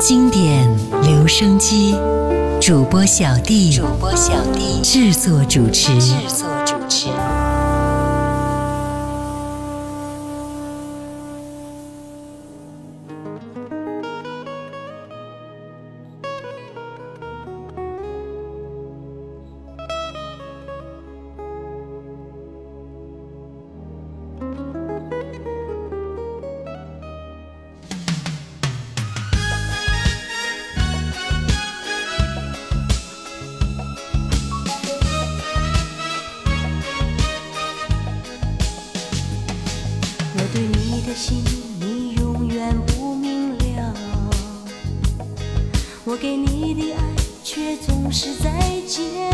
经典留声机，主播小弟，主播小弟制作主持，制作主持。心，你永远不明了。我给你的爱，却总是在煎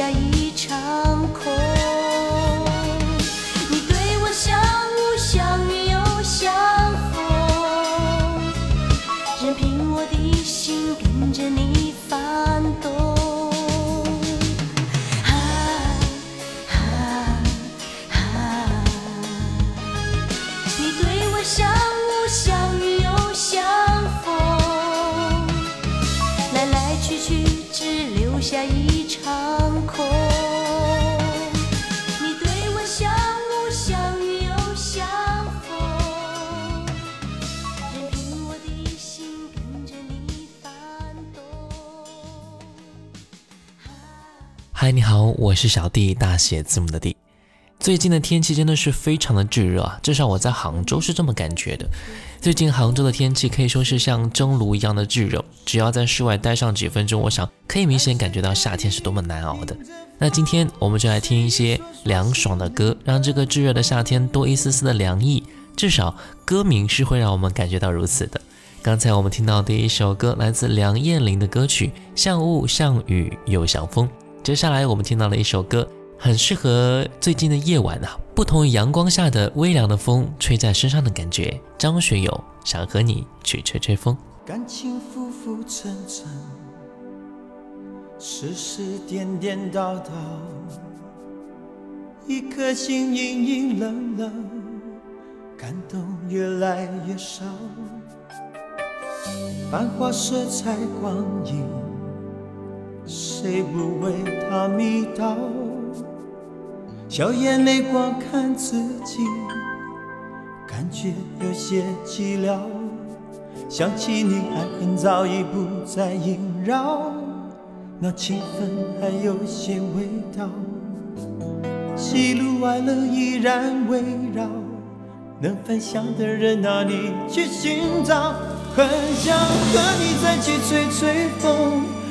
只留嗨，你好，我是小弟，大写字母的弟。最近的天气真的是非常的炙热啊，至少我在杭州是这么感觉的。最近杭州的天气可以说是像蒸炉一样的炙热，只要在室外待上几分钟，我想可以明显感觉到夏天是多么难熬的。那今天我们就来听一些凉爽的歌，让这个炙热的夏天多一丝丝的凉意。至少歌名是会让我们感觉到如此的。刚才我们听到第一首歌来自梁艳玲的歌曲《像雾像雨又像风》，接下来我们听到了一首歌，很适合最近的夜晚啊，不同于阳光下的微凉的风吹在身上的感觉。张学友想和你去吹吹风，感情浮浮沉沉，世事颠颠倒倒，一颗心隐隐冷冷，感动越来越少。繁华色彩光影，谁不为它迷倒？笑眼泪光看自己，感觉有些寂寥。想起你，爱恨早已不再萦绕，那情分还有些味道。喜怒哀乐依然围绕，能分享的人哪里去寻找？很想和你再去吹吹风，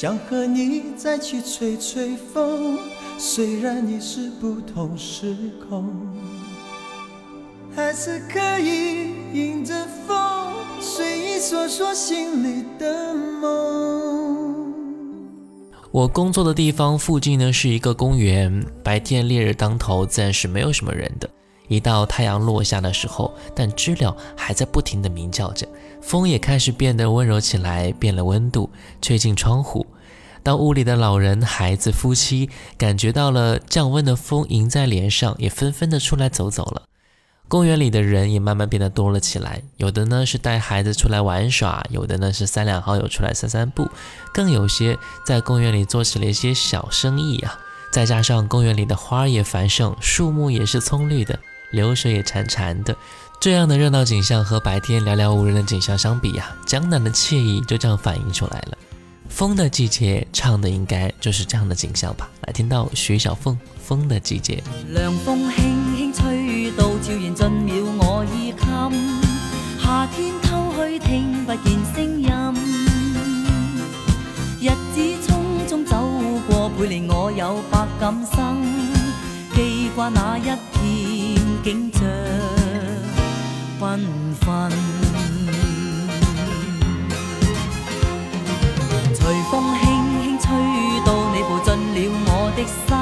想和你再去吹吹风，虽然你是不同时空，还是可以迎着风，随意说说心里的梦。我工作的地方附近呢是一个公园，白天烈日当头，自然是没有什么人的。一到太阳落下的时候，但知了还在不停地鸣叫着，风也开始变得温柔起来，变了温度，吹进窗户。当屋里的老人、孩子、夫妻感觉到了降温的风迎在脸上，也纷纷的出来走走了。公园里的人也慢慢变得多了起来，有的呢是带孩子出来玩耍，有的呢是三两好友出来散散步，更有些在公园里做起了一些小生意啊。再加上公园里的花也繁盛，树木也是葱绿的。流水也潺潺的，这样的热闹景象和白天寥寥无人的景象相比呀，江南的惬意就这样反映出来了。风的季节唱的应该就是这样的景象吧。来听到徐小凤《风的季节》，凉风轻轻吹到，悄然进了我衣襟。夏天偷去。听不见声音。日子匆匆走过，倍令我有百感生，记挂那一景象缤纷，随风轻轻吹到你步进了我的心，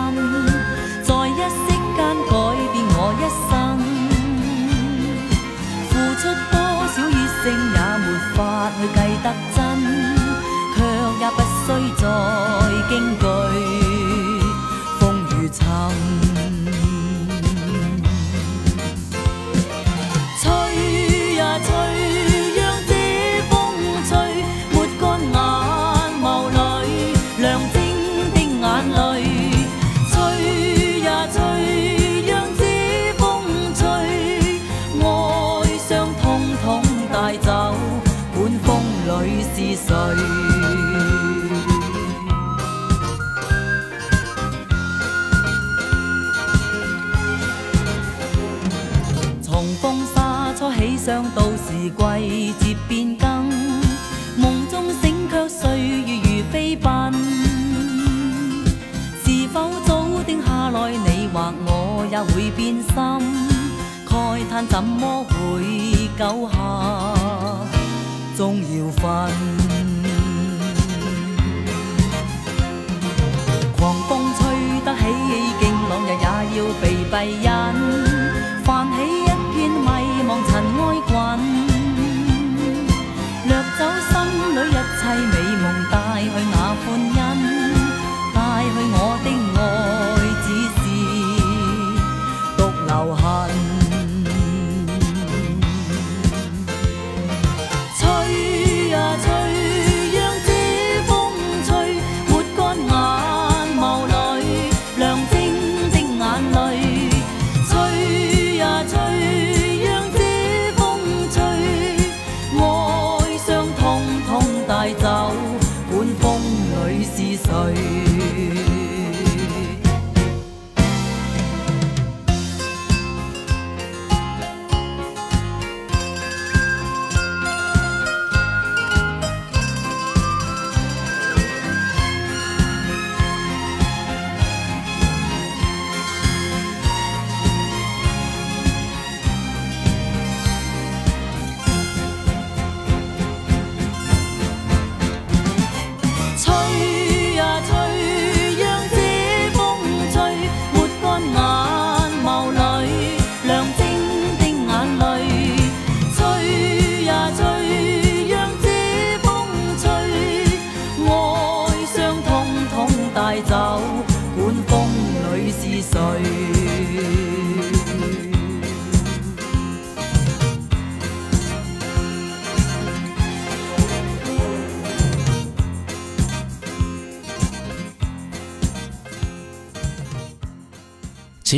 ไปยา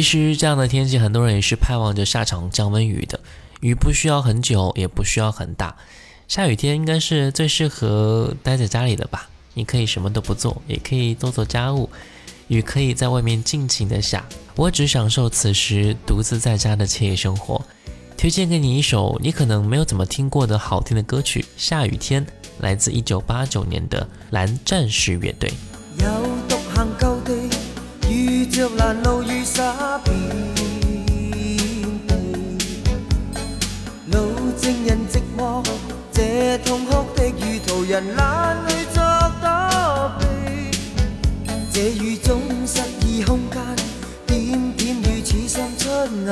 其实这样的天气，很多人也是盼望着下场降温雨的。雨不需要很久，也不需要很大，下雨天应该是最适合待在家里的吧。你可以什么都不做，也可以做做家务，雨可以在外面尽情的下。我只享受此时独自在家的惬意生活。推荐给你一首你可能没有怎么听过的好听的歌曲《下雨天》，来自1989年的蓝战士乐队。有，着攔路雨洒遍地，路證人寂寞，這痛哭的與途人懒去作躲避，這雨中失意空間，點點雨似渗出眼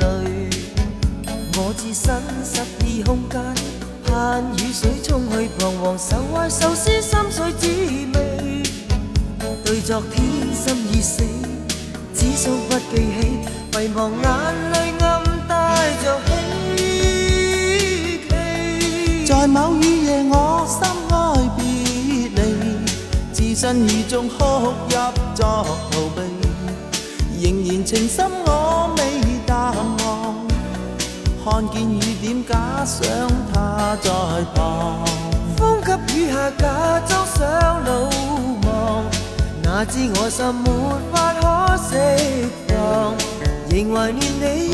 淚，我置身失意空間。盼雨水沖去彷徨，愁懷愁思昨天心已死，只想不記起，遺忘眼淚暗帶着希冀。在某雨夜，我心哀別離，置身雨中哭泣作逃避，仍然情深我未淡忘，看見雨點假想他在旁。風急雨下假裝想路，哪知我心没法可释放，仍怀念你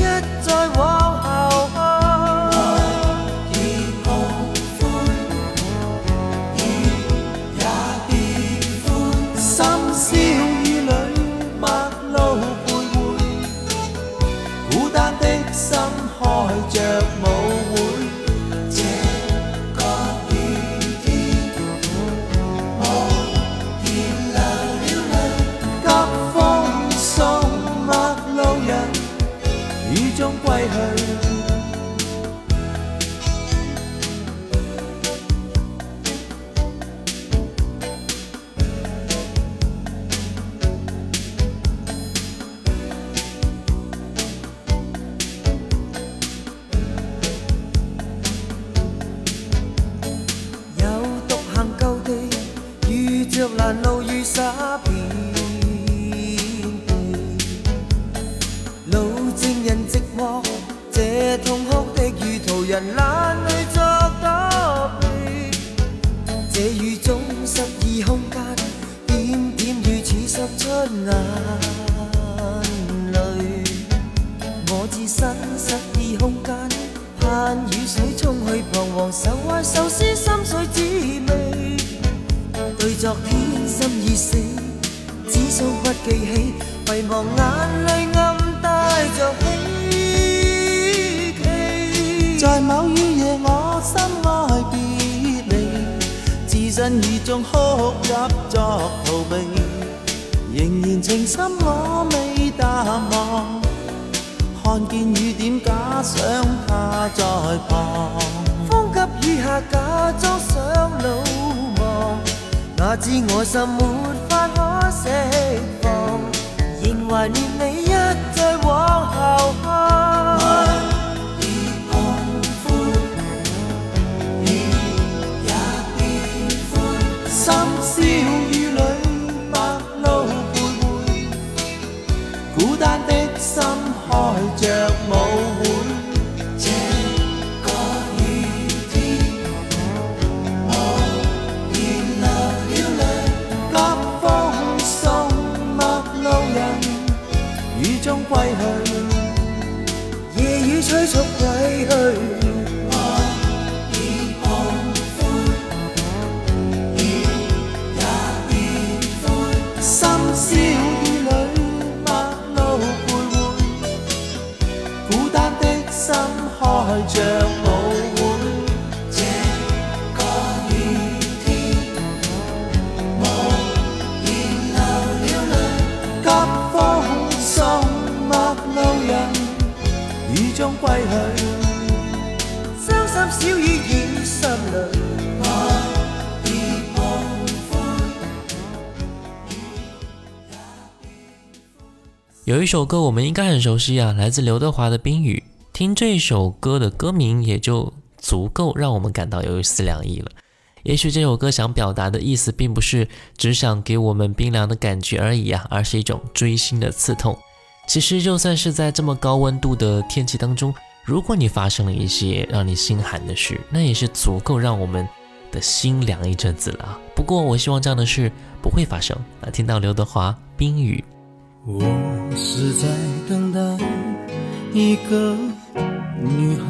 愁怀愁思心碎滋味。对昨天心已死，只想不记起，遗忘眼泪暗带着希冀。在某雨夜，我心爱别离，置身雨中哭泣作逃避，仍然情深我未淡忘。看见雨点，假想他在旁，下，假裝想路望，哪知我心沒法可釋放，仍懷念你一再往後看。深宵雨里，陌路徘徊，孤單的心開着这首歌我们应该很熟悉啊，来自刘德华的《冰雨》。听这首歌的歌名也就足够让我们感到有一丝凉意了。也许这首歌想表达的意思，并不是只想给我们冰凉的感觉而已啊，而是一种锥心的刺痛。其实，就算是在这么高温度的天气当中，如果你发生了一些让你心寒的事，那也是足够让我们的心凉一阵子了啊。不过，我希望这样的事不会发生。那听到刘德华《冰雨》。我是在等待一个女孩，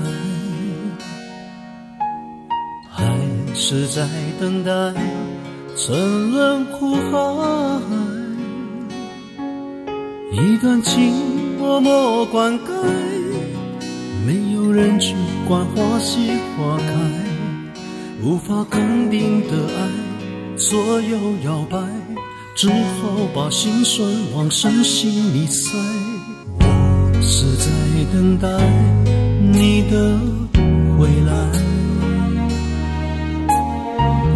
还是在等待沉沦苦海？一段情默默灌溉，没有人去管花谢花开，无法肯定的爱，左右摇摆。只好把心酸往深心里塞。我是在等待你的回来，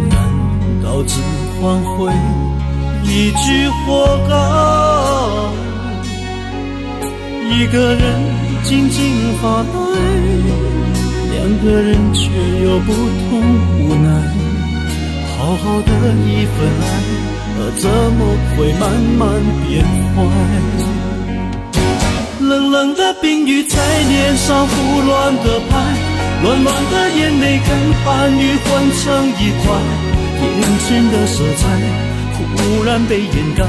难道只换回一句活该？一个人静静发呆，两个人却有不同无奈。好好的一份爱。怎么会慢慢变坏？冷冷的冰雨在脸上胡乱的拍，暖暖的眼泪跟寒雨混成一块，眼前的色彩忽然被掩盖，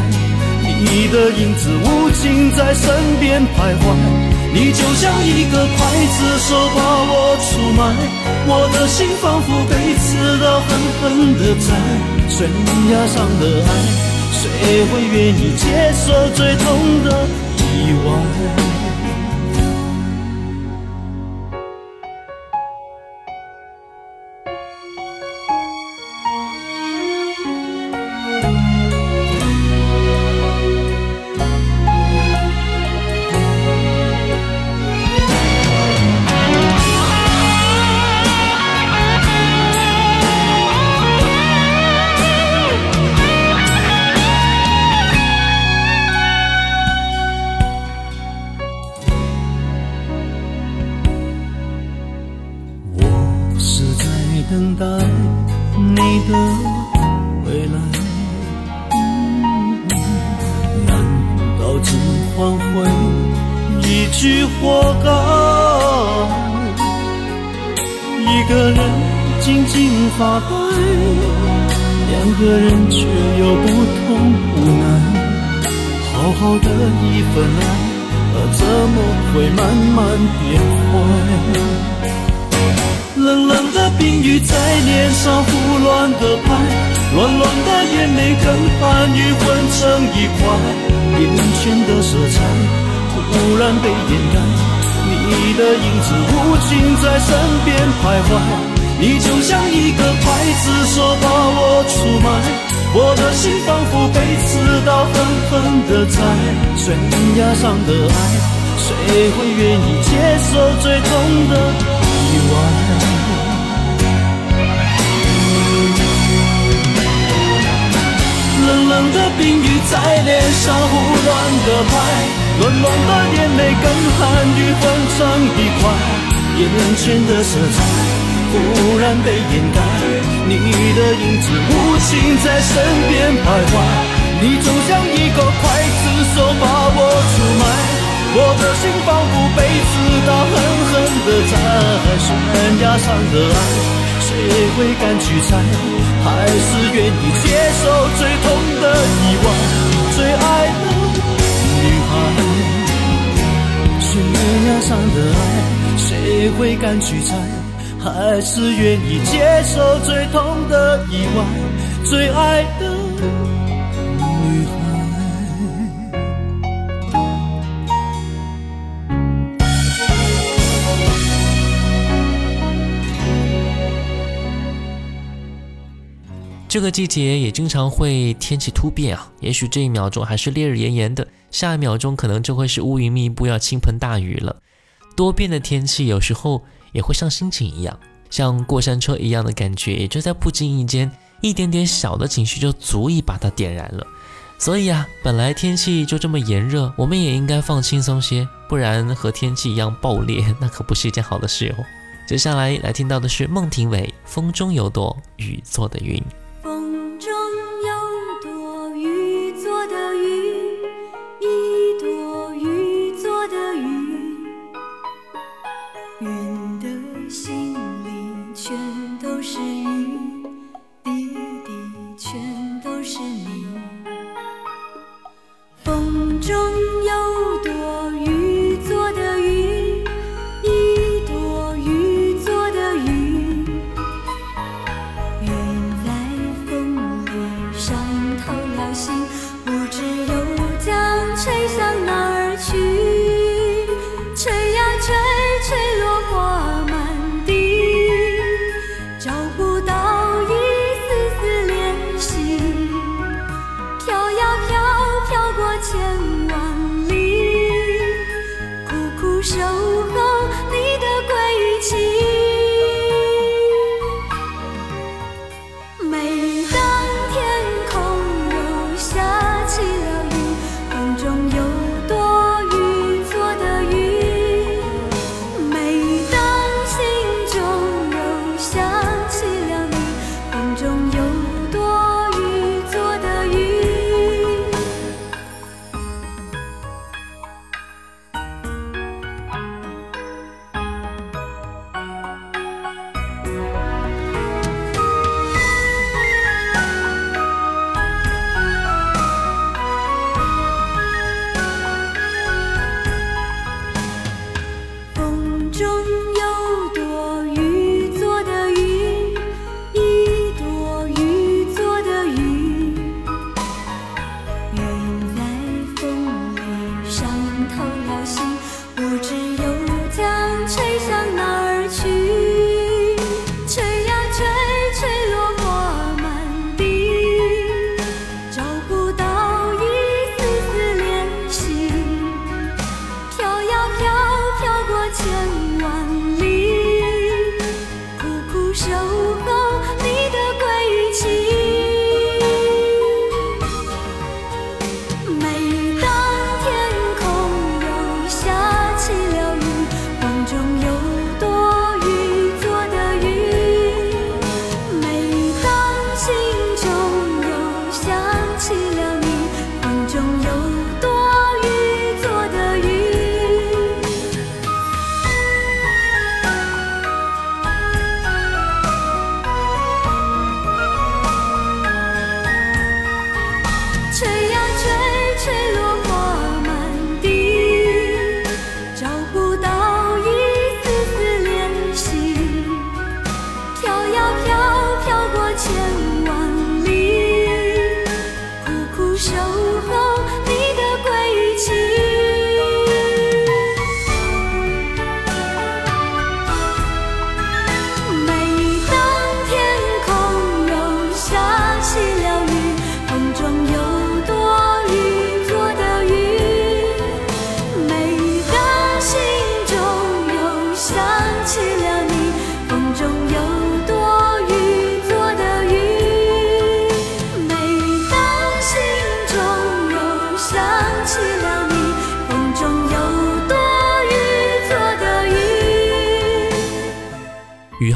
你的影子无情在身边徘徊，你就像一个刽子手把我出卖，我的心仿佛被刺刀狠狠地宰。悬崖上的爱，谁会愿意接受最痛的意外？的未来。难道只换回一句“活该”？一个人静静发呆，两个人却又不痛不难。好好的一份爱。怎么会慢慢变坏？冷冷。冰雨在脸上胡乱的拍，乱乱的眼泪跟寒雨混成一块，眼前的色彩忽然被掩盖，你的影子无情在身边徘徊，你就像一个刽子手把我出卖。我的心仿佛被刺刀狠狠的宰，悬崖上的爱，谁会愿意接受最痛的意外？冷的冰雨在脸上胡乱的拍，暖暖的眼泪跟寒雨混成一块，眼前的色彩。忽然被掩盖，你的影子无情在身边徘徊，你就像一个刽子手把我出卖，我的心仿佛被刺刀狠狠地宰，悬崖上的爱，谁会敢去猜？还是愿意接受最痛的意外？最爱的女孩，悬崖上的爱，谁会敢去猜？还是愿意接受最痛的意外，最爱的这个季节也经常会天气突变啊，也许这一秒钟还是烈日炎炎的，下一秒钟可能就会是乌云密布，要倾盆大雨了。多变的天气，有时候。也会像心情一样，像过山车一样的感觉，也就在不经意间，一点点小的情绪就足以把它点燃了。所以啊，本来天气就这么炎热，我们也应该放轻松些，不然和天气一样爆裂，那可不是一件好的事哦。接下来来听到的是孟庭苇《风中有朵雨做的云》。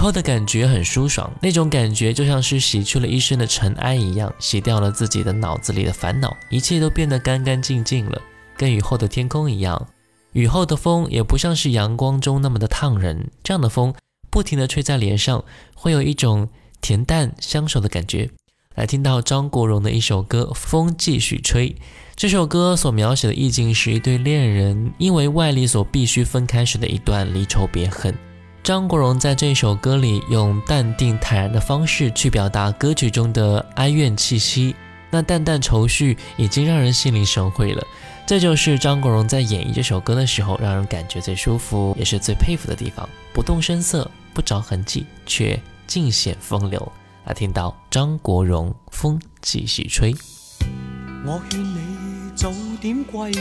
后的感觉很舒爽，那种感觉就像是洗去了一身的尘埃一样，洗掉了自己的脑子里的烦恼，一切都变得干干净净了，跟雨后的天空一样。雨后的风也不像是阳光中那么的烫人，这样的风不停地吹在脸上，会有一种恬淡相守的感觉。来听到张国荣的一首歌《风继续吹》，这首歌所描写的意境是一对恋人因为外力所必须分开时的一段离愁别恨。张国荣在这首歌里用淡定坦然的方式去表达歌曲中的哀怨气息，那淡淡愁绪已经让人心领神会了。这就是张国荣在演绎这首歌的时候，让人感觉最舒服，也是最佩服的地方。不动声色，不着痕迹，却尽显风流。啊，听到张国荣，风继续吹。我劝你早点归去，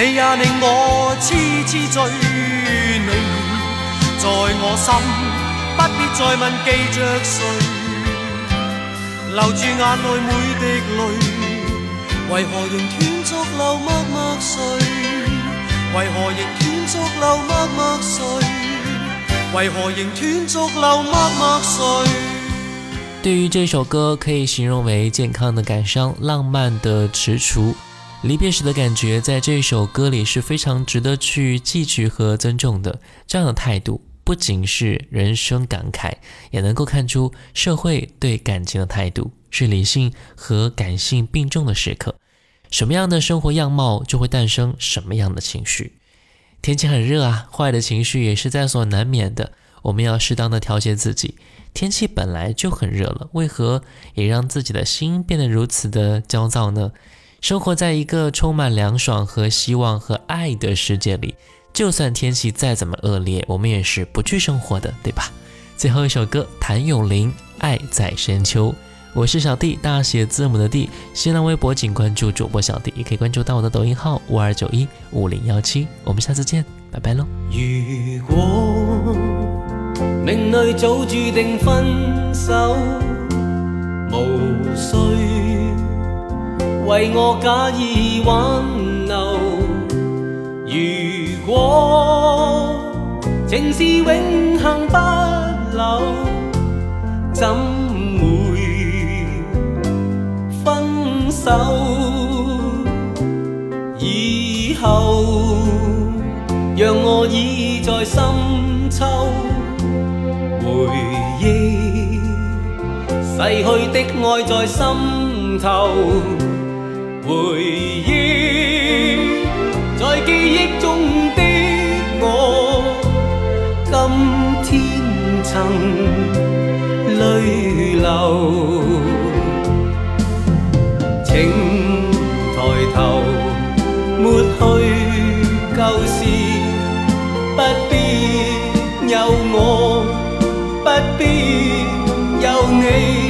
你，也令我痴痴醉，你在我心，不必再问记着谁，留住眼内每滴泪，为何仍断续流默默睡？为何仍断续流默默睡？为何仍断续流默默睡？对于这首歌，可以形容为健康的感伤，浪漫的踟蹰。离别时的感觉，在这首歌里是非常值得去汲取和尊重的。这样的态度，不仅是人生感慨，也能够看出社会对感情的态度是理性和感性并重的时刻。什么样的生活样貌，就会诞生什么样的情绪。天气很热啊，坏的情绪也是在所难免的。我们要适当的调节自己。天气本来就很热了，为何也让自己的心变得如此的焦躁呢？生活在一个充满凉爽和希望和爱的世界里，就算天气再怎么恶劣，我们也是不去生活的，对吧？最后一首歌，谭咏麟《爱在深秋》。我是小弟，大写字母的弟。新浪微博请关注主播小弟，也可以关注到我的抖音号五二九一五零幺七。我们下次见，拜拜喽。如果命里早注定分手，无需。为我假意挽留。如果情是永恒不朽，怎会分手？以后让我倚在深秋，回忆逝去的爱在心头。回忆在记忆中的我，今天曾泪流。请抬头，抹去旧事，不必有我，不必有你。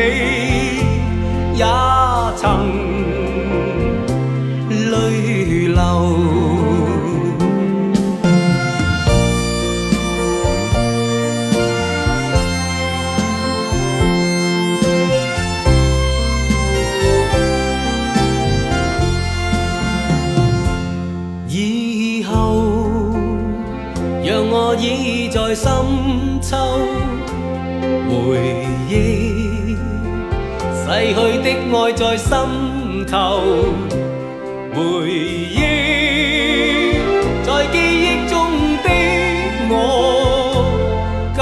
你也曾泪流，以后让我倚在心去的爱在心头，回忆在记忆中的我，今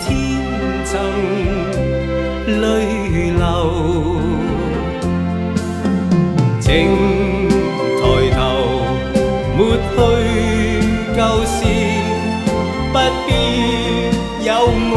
天曾泪流。请抬头，抹去旧事，不必有我，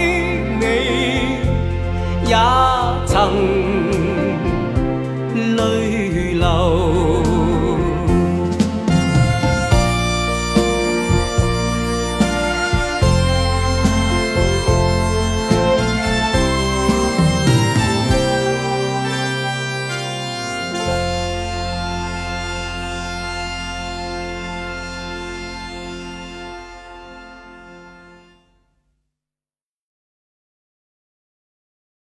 也曾。